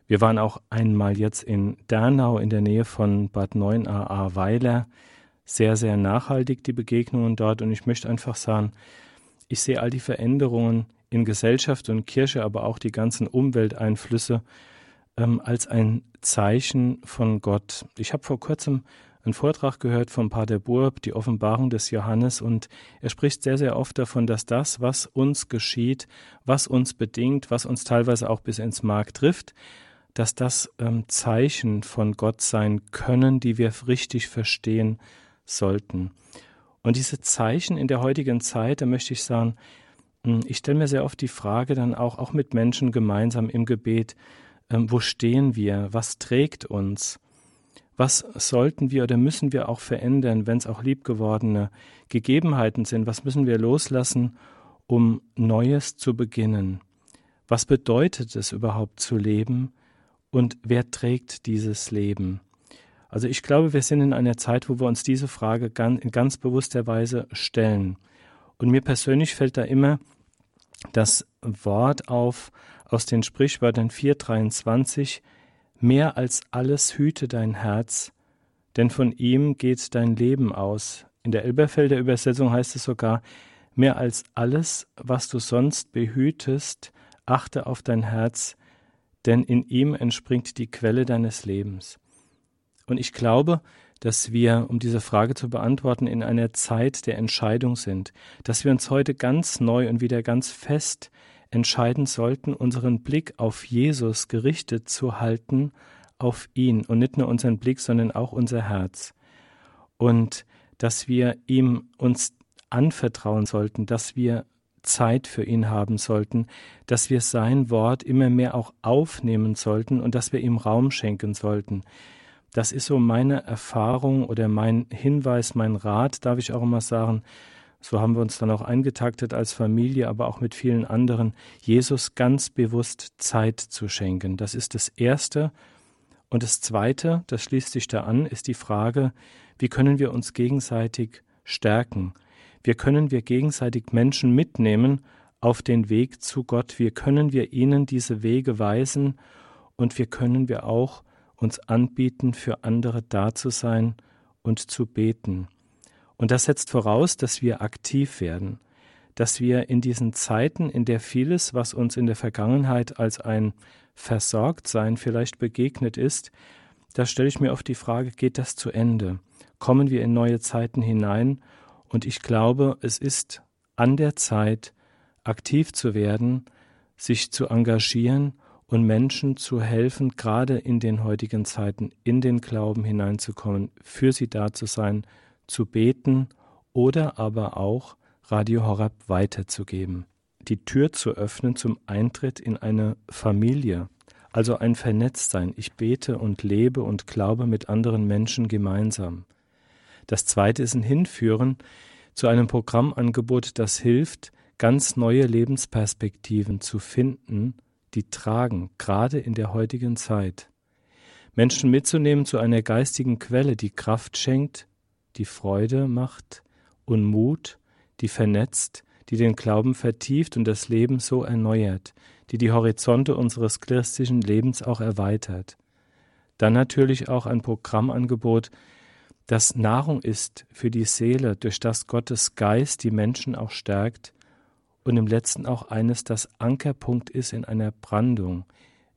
Wir waren auch einmal jetzt in Dernau in der Nähe von Bad 9a Weiler sehr, sehr nachhaltig, die Begegnungen dort. Und ich möchte einfach sagen, ich sehe all die Veränderungen in Gesellschaft und Kirche, aber auch die ganzen Umwelteinflüsse ähm, als ein Zeichen von Gott. Ich habe vor kurzem einen Vortrag gehört von Pater Burb, die Offenbarung des Johannes, und er spricht sehr, sehr oft davon, dass das, was uns geschieht, was uns bedingt, was uns teilweise auch bis ins Mark trifft, dass das ähm, Zeichen von Gott sein können, die wir richtig verstehen sollten. Und diese Zeichen in der heutigen Zeit, da möchte ich sagen, hm, ich stelle mir sehr oft die Frage dann auch, auch mit Menschen gemeinsam im Gebet, ähm, wo stehen wir? Was trägt uns? Was sollten wir oder müssen wir auch verändern, wenn es auch liebgewordene Gegebenheiten sind? Was müssen wir loslassen, um Neues zu beginnen? Was bedeutet es überhaupt zu leben? Und wer trägt dieses Leben? Also ich glaube, wir sind in einer Zeit, wo wir uns diese Frage ganz, in ganz bewusster Weise stellen. Und mir persönlich fällt da immer das Wort auf aus den Sprichwörtern 423, mehr als alles hüte dein Herz, denn von ihm geht dein Leben aus. In der Elberfelder Übersetzung heißt es sogar, mehr als alles, was du sonst behütest, achte auf dein Herz, denn in ihm entspringt die Quelle deines Lebens. Und ich glaube, dass wir, um diese Frage zu beantworten, in einer Zeit der Entscheidung sind, dass wir uns heute ganz neu und wieder ganz fest entscheiden sollten, unseren Blick auf Jesus gerichtet zu halten, auf ihn und nicht nur unseren Blick, sondern auch unser Herz. Und dass wir ihm uns anvertrauen sollten, dass wir Zeit für ihn haben sollten, dass wir sein Wort immer mehr auch aufnehmen sollten und dass wir ihm Raum schenken sollten. Das ist so meine Erfahrung oder mein Hinweis, mein Rat, darf ich auch immer sagen. So haben wir uns dann auch eingetaktet als Familie, aber auch mit vielen anderen, Jesus ganz bewusst Zeit zu schenken. Das ist das Erste. Und das Zweite, das schließt sich da an, ist die Frage, wie können wir uns gegenseitig stärken? Wie können wir gegenseitig Menschen mitnehmen auf den Weg zu Gott? Wie können wir ihnen diese Wege weisen? Und wie können wir auch uns anbieten, für andere da zu sein und zu beten. Und das setzt voraus, dass wir aktiv werden, dass wir in diesen Zeiten, in der vieles, was uns in der Vergangenheit als ein Versorgtsein vielleicht begegnet ist, da stelle ich mir oft die Frage, geht das zu Ende? Kommen wir in neue Zeiten hinein? Und ich glaube, es ist an der Zeit, aktiv zu werden, sich zu engagieren und Menschen zu helfen, gerade in den heutigen Zeiten in den Glauben hineinzukommen, für sie da zu sein, zu beten oder aber auch Radio Horab weiterzugeben. Die Tür zu öffnen zum Eintritt in eine Familie, also ein Vernetztsein. Ich bete und lebe und glaube mit anderen Menschen gemeinsam. Das zweite ist ein Hinführen zu einem Programmangebot, das hilft, ganz neue Lebensperspektiven zu finden, die tragen, gerade in der heutigen Zeit. Menschen mitzunehmen zu einer geistigen Quelle, die Kraft schenkt, die Freude macht und Mut, die vernetzt, die den Glauben vertieft und das Leben so erneuert, die die Horizonte unseres christlichen Lebens auch erweitert. Dann natürlich auch ein Programmangebot, das Nahrung ist für die Seele, durch das Gottes Geist die Menschen auch stärkt und im letzten auch eines, das Ankerpunkt ist in einer Brandung,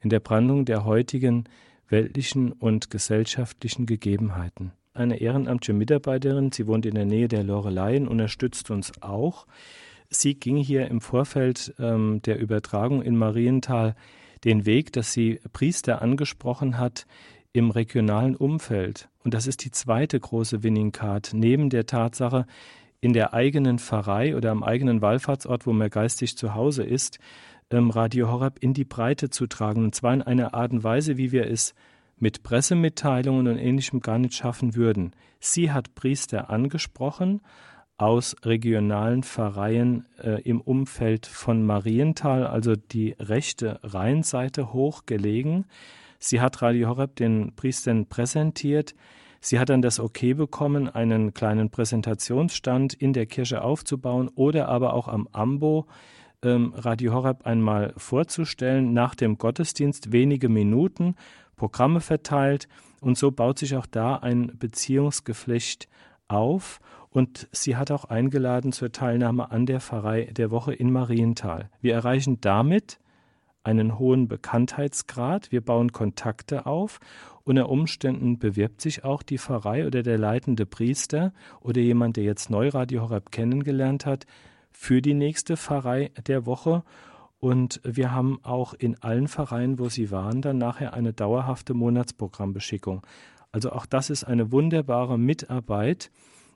in der Brandung der heutigen weltlichen und gesellschaftlichen Gegebenheiten. Eine ehrenamtliche Mitarbeiterin, sie wohnt in der Nähe der Loreleien, unterstützt uns auch. Sie ging hier im Vorfeld ähm, der Übertragung in Marienthal den Weg, dass sie Priester angesprochen hat im regionalen Umfeld. Und das ist die zweite große Winning Card, neben der Tatsache, in der eigenen Pfarrei oder am eigenen Wallfahrtsort, wo man geistig zu Hause ist, ähm, Radio Horab in die Breite zu tragen. Und zwar in einer Art und Weise, wie wir es mit Pressemitteilungen und ähnlichem gar nicht schaffen würden. Sie hat Priester angesprochen aus regionalen Pfarreien äh, im Umfeld von Marienthal, also die rechte Rheinseite hoch gelegen. Sie hat Radio Horeb den Priestern präsentiert. Sie hat dann das Okay bekommen, einen kleinen Präsentationsstand in der Kirche aufzubauen oder aber auch am Ambo ähm, Radio Horeb einmal vorzustellen, nach dem Gottesdienst wenige Minuten, Programme verteilt und so baut sich auch da ein Beziehungsgeflecht auf und sie hat auch eingeladen zur Teilnahme an der Pfarrei der Woche in Marienthal. Wir erreichen damit einen hohen Bekanntheitsgrad, wir bauen Kontakte auf unter Umständen bewirbt sich auch die Pfarrei oder der leitende Priester oder jemand, der jetzt Neuradio Horeb kennengelernt hat, für die nächste Pfarrei der Woche. Und wir haben auch in allen Pfarreien, wo sie waren, dann nachher eine dauerhafte Monatsprogrammbeschickung. Also auch das ist eine wunderbare Mitarbeit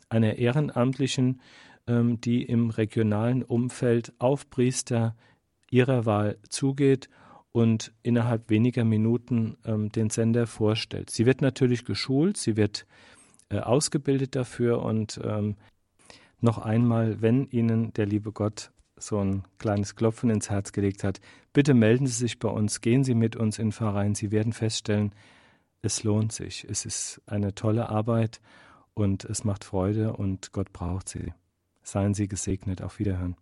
einer Ehrenamtlichen, ähm, die im regionalen Umfeld auf Priester ihrer Wahl zugeht und innerhalb weniger Minuten ähm, den Sender vorstellt. Sie wird natürlich geschult, sie wird äh, ausgebildet dafür und ähm, noch einmal, wenn Ihnen der liebe Gott so ein kleines Klopfen ins Herz gelegt hat, bitte melden Sie sich bei uns, gehen Sie mit uns in Verein. Sie werden feststellen, es lohnt sich. Es ist eine tolle Arbeit und es macht Freude und Gott braucht Sie. Seien Sie gesegnet. Auf Wiederhören.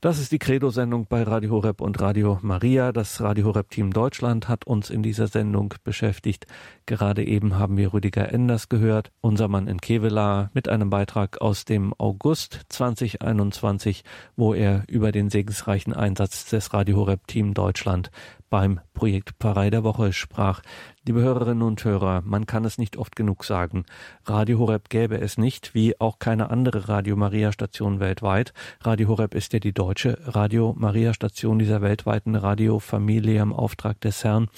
Das ist die Credo-Sendung bei Radio Horeb und Radio Maria. Das Radio Horeb-Team Deutschland hat uns in dieser Sendung beschäftigt. Gerade eben haben wir Rüdiger Enders gehört, unser Mann in Kevela, mit einem Beitrag aus dem August 2021, wo er über den segensreichen Einsatz des Radio Horeb-Team Deutschland beim Projekt Pfarrei der Woche sprach. Liebe Hörerinnen und Hörer, man kann es nicht oft genug sagen. Radio Horeb gäbe es nicht, wie auch keine andere Radio Maria Station weltweit. Radio Horeb ist ja die deutsche Radio Maria Station dieser weltweiten Radiofamilie im Auftrag des Herrn.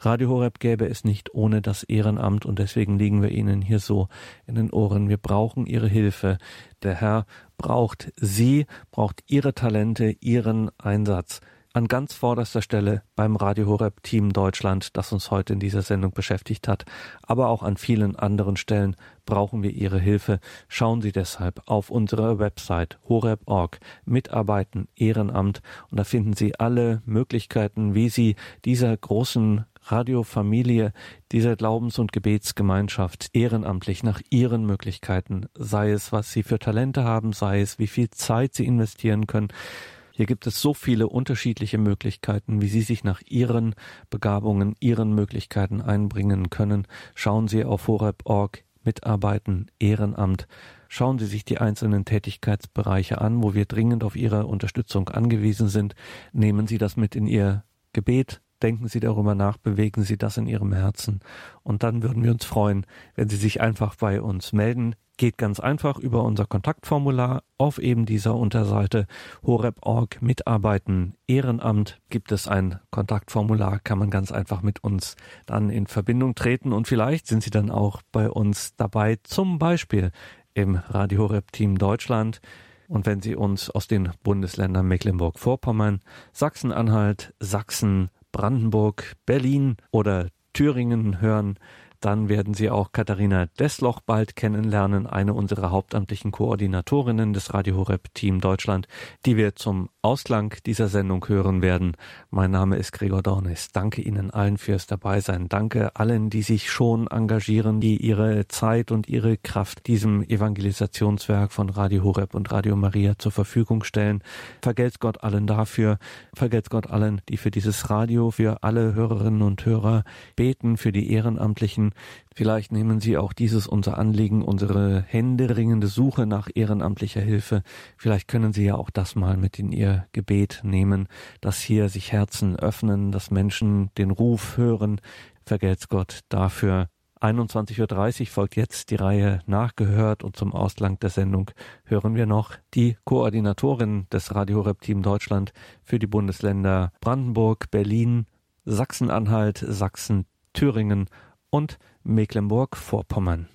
Radio Horeb gäbe es nicht ohne das Ehrenamt und deswegen liegen wir Ihnen hier so in den Ohren. Wir brauchen Ihre Hilfe. Der Herr braucht Sie, braucht Ihre Talente, Ihren Einsatz an ganz vorderster Stelle beim Radio Horeb Team Deutschland, das uns heute in dieser Sendung beschäftigt hat, aber auch an vielen anderen Stellen brauchen wir Ihre Hilfe. Schauen Sie deshalb auf unsere Website horeb.org Mitarbeiten Ehrenamt. Und da finden Sie alle Möglichkeiten, wie Sie dieser großen Radiofamilie, dieser Glaubens- und Gebetsgemeinschaft ehrenamtlich nach ihren Möglichkeiten, sei es, was sie für Talente haben, sei es, wie viel Zeit sie investieren können, hier gibt es so viele unterschiedliche Möglichkeiten, wie Sie sich nach Ihren Begabungen, Ihren Möglichkeiten einbringen können. Schauen Sie auf horeb.org, Mitarbeiten, Ehrenamt. Schauen Sie sich die einzelnen Tätigkeitsbereiche an, wo wir dringend auf Ihre Unterstützung angewiesen sind. Nehmen Sie das mit in Ihr Gebet, denken Sie darüber nach, bewegen Sie das in Ihrem Herzen. Und dann würden wir uns freuen, wenn Sie sich einfach bei uns melden. Geht ganz einfach über unser Kontaktformular auf eben dieser Unterseite horeb.org mitarbeiten. Ehrenamt gibt es ein Kontaktformular, kann man ganz einfach mit uns dann in Verbindung treten und vielleicht sind Sie dann auch bei uns dabei, zum Beispiel im Radio Horeb Team Deutschland. Und wenn Sie uns aus den Bundesländern Mecklenburg-Vorpommern, Sachsen-Anhalt, Sachsen, Brandenburg, Berlin oder Thüringen hören, dann werden Sie auch Katharina Desloch bald kennenlernen, eine unserer hauptamtlichen Koordinatorinnen des Radio Horeb Team Deutschland, die wir zum Ausklang dieser Sendung hören werden. Mein Name ist Gregor Dornis. Danke Ihnen allen fürs Dabeisein. Danke allen, die sich schon engagieren, die ihre Zeit und ihre Kraft diesem Evangelisationswerk von Radio Horeb und Radio Maria zur Verfügung stellen. Vergelt's Gott allen dafür. Vergelt's Gott allen, die für dieses Radio, für alle Hörerinnen und Hörer beten, für die Ehrenamtlichen Vielleicht nehmen Sie auch dieses unser Anliegen, unsere händeringende Suche nach ehrenamtlicher Hilfe. Vielleicht können Sie ja auch das mal mit in Ihr Gebet nehmen, dass hier sich Herzen öffnen, dass Menschen den Ruf hören. Vergelt's Gott dafür. 21.30 Uhr folgt jetzt die Reihe Nachgehört und zum Ausgang der Sendung hören wir noch die Koordinatorin des Radio Rep Team Deutschland für die Bundesländer Brandenburg, Berlin, Sachsen-Anhalt, Sachsen, Thüringen und Mecklenburg-Vorpommern.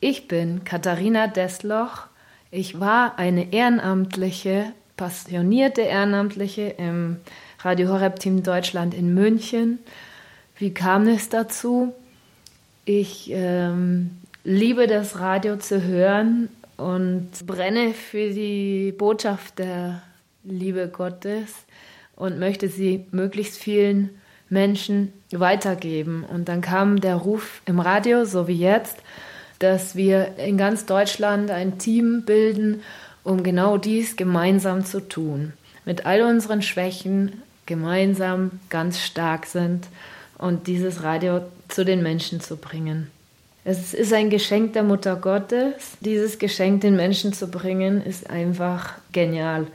Ich bin Katharina Desloch. Ich war eine ehrenamtliche, passionierte Ehrenamtliche im Radio Horeb Team Deutschland in München. Wie kam es dazu? Ich ähm, liebe das Radio zu hören und brenne für die Botschaft der Liebe Gottes und möchte sie möglichst vielen Menschen weitergeben. Und dann kam der Ruf im Radio, so wie jetzt, dass wir in ganz Deutschland ein Team bilden, um genau dies gemeinsam zu tun. Mit all unseren Schwächen gemeinsam ganz stark sind und dieses Radio zu den Menschen zu bringen. Es ist ein Geschenk der Mutter Gottes. Dieses Geschenk den Menschen zu bringen, ist einfach genial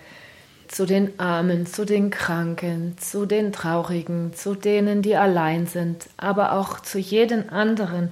zu den Armen, zu den Kranken, zu den Traurigen, zu denen, die allein sind, aber auch zu jeden anderen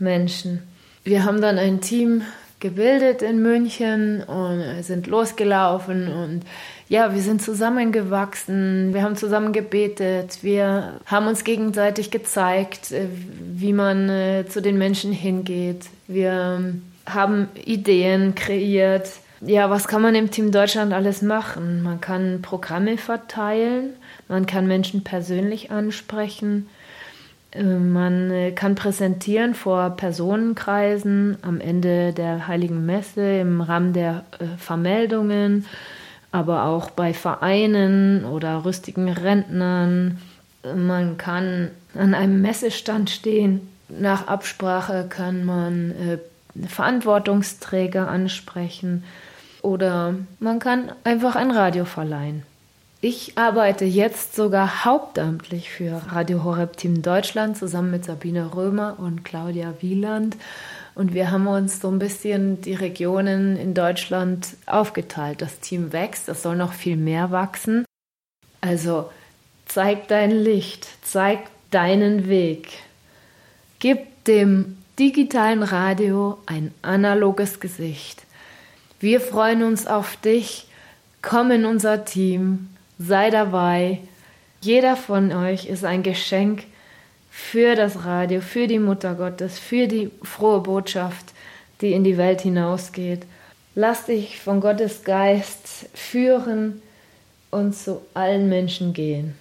Menschen. Wir haben dann ein Team gebildet in München und sind losgelaufen und ja, wir sind zusammengewachsen, wir haben zusammen gebetet, wir haben uns gegenseitig gezeigt, äh, wie man äh, zu den Menschen hingeht. Wir haben Ideen kreiert, ja, was kann man im Team Deutschland alles machen? Man kann Programme verteilen, man kann Menschen persönlich ansprechen, äh, man äh, kann präsentieren vor Personenkreisen am Ende der Heiligen Messe im Rahmen der äh, Vermeldungen, aber auch bei Vereinen oder rüstigen Rentnern. Man kann an einem Messestand stehen. Nach Absprache kann man Verantwortungsträger ansprechen oder man kann einfach ein Radio verleihen. Ich arbeite jetzt sogar hauptamtlich für Radio Horeb Team Deutschland zusammen mit Sabine Römer und Claudia Wieland. Und wir haben uns so ein bisschen die Regionen in Deutschland aufgeteilt. Das Team wächst, es soll noch viel mehr wachsen. Also zeig dein Licht, zeig deinen Weg. Gib dem digitalen Radio ein analoges Gesicht. Wir freuen uns auf dich. Komm in unser Team. Sei dabei. Jeder von euch ist ein Geschenk für das Radio, für die Mutter Gottes, für die frohe Botschaft, die in die Welt hinausgeht. Lass dich von Gottes Geist führen und zu allen Menschen gehen.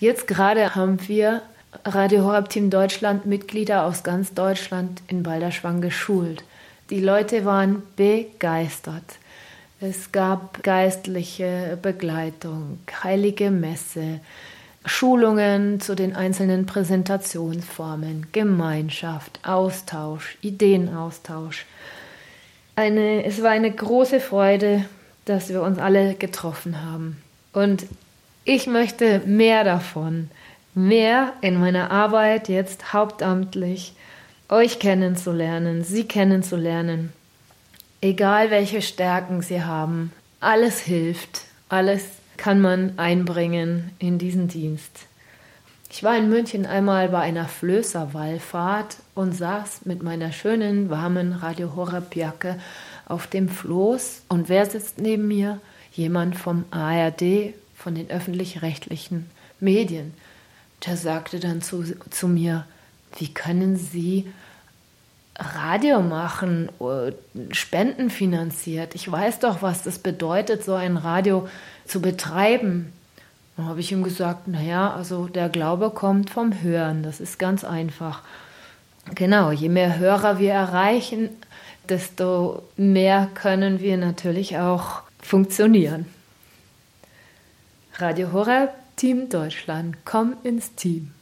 Jetzt gerade haben wir Radio Horab Team Deutschland Mitglieder aus ganz Deutschland in Balderschwang geschult. Die Leute waren begeistert. Es gab geistliche Begleitung, heilige Messe, Schulungen zu den einzelnen Präsentationsformen, Gemeinschaft, Austausch, Ideenaustausch. Eine, es war eine große Freude, dass wir uns alle getroffen haben. Und ich möchte mehr davon. mehr in meiner Arbeit jetzt hauptamtlich euch kennenzulernen, sie kennenzulernen. Egal welche Stärken sie haben, alles hilft, alles kann man einbringen in diesen Dienst. Ich war in München einmal bei einer Flößerwallfahrt und saß mit meiner schönen, warmen Radio Horeb Jacke auf dem Floß. Und wer sitzt neben mir? Jemand vom ARD, von den öffentlich-rechtlichen Medien. Der sagte dann zu, zu mir, wie können Sie Radio machen, äh, spendenfinanziert? Ich weiß doch, was das bedeutet, so ein Radio zu betreiben. Dann habe ich ihm gesagt, naja, also der Glaube kommt vom Hören, das ist ganz einfach. Genau, je mehr Hörer wir erreichen, desto mehr können wir natürlich auch funktionieren. Radio Horeb, Team Deutschland, komm ins Team.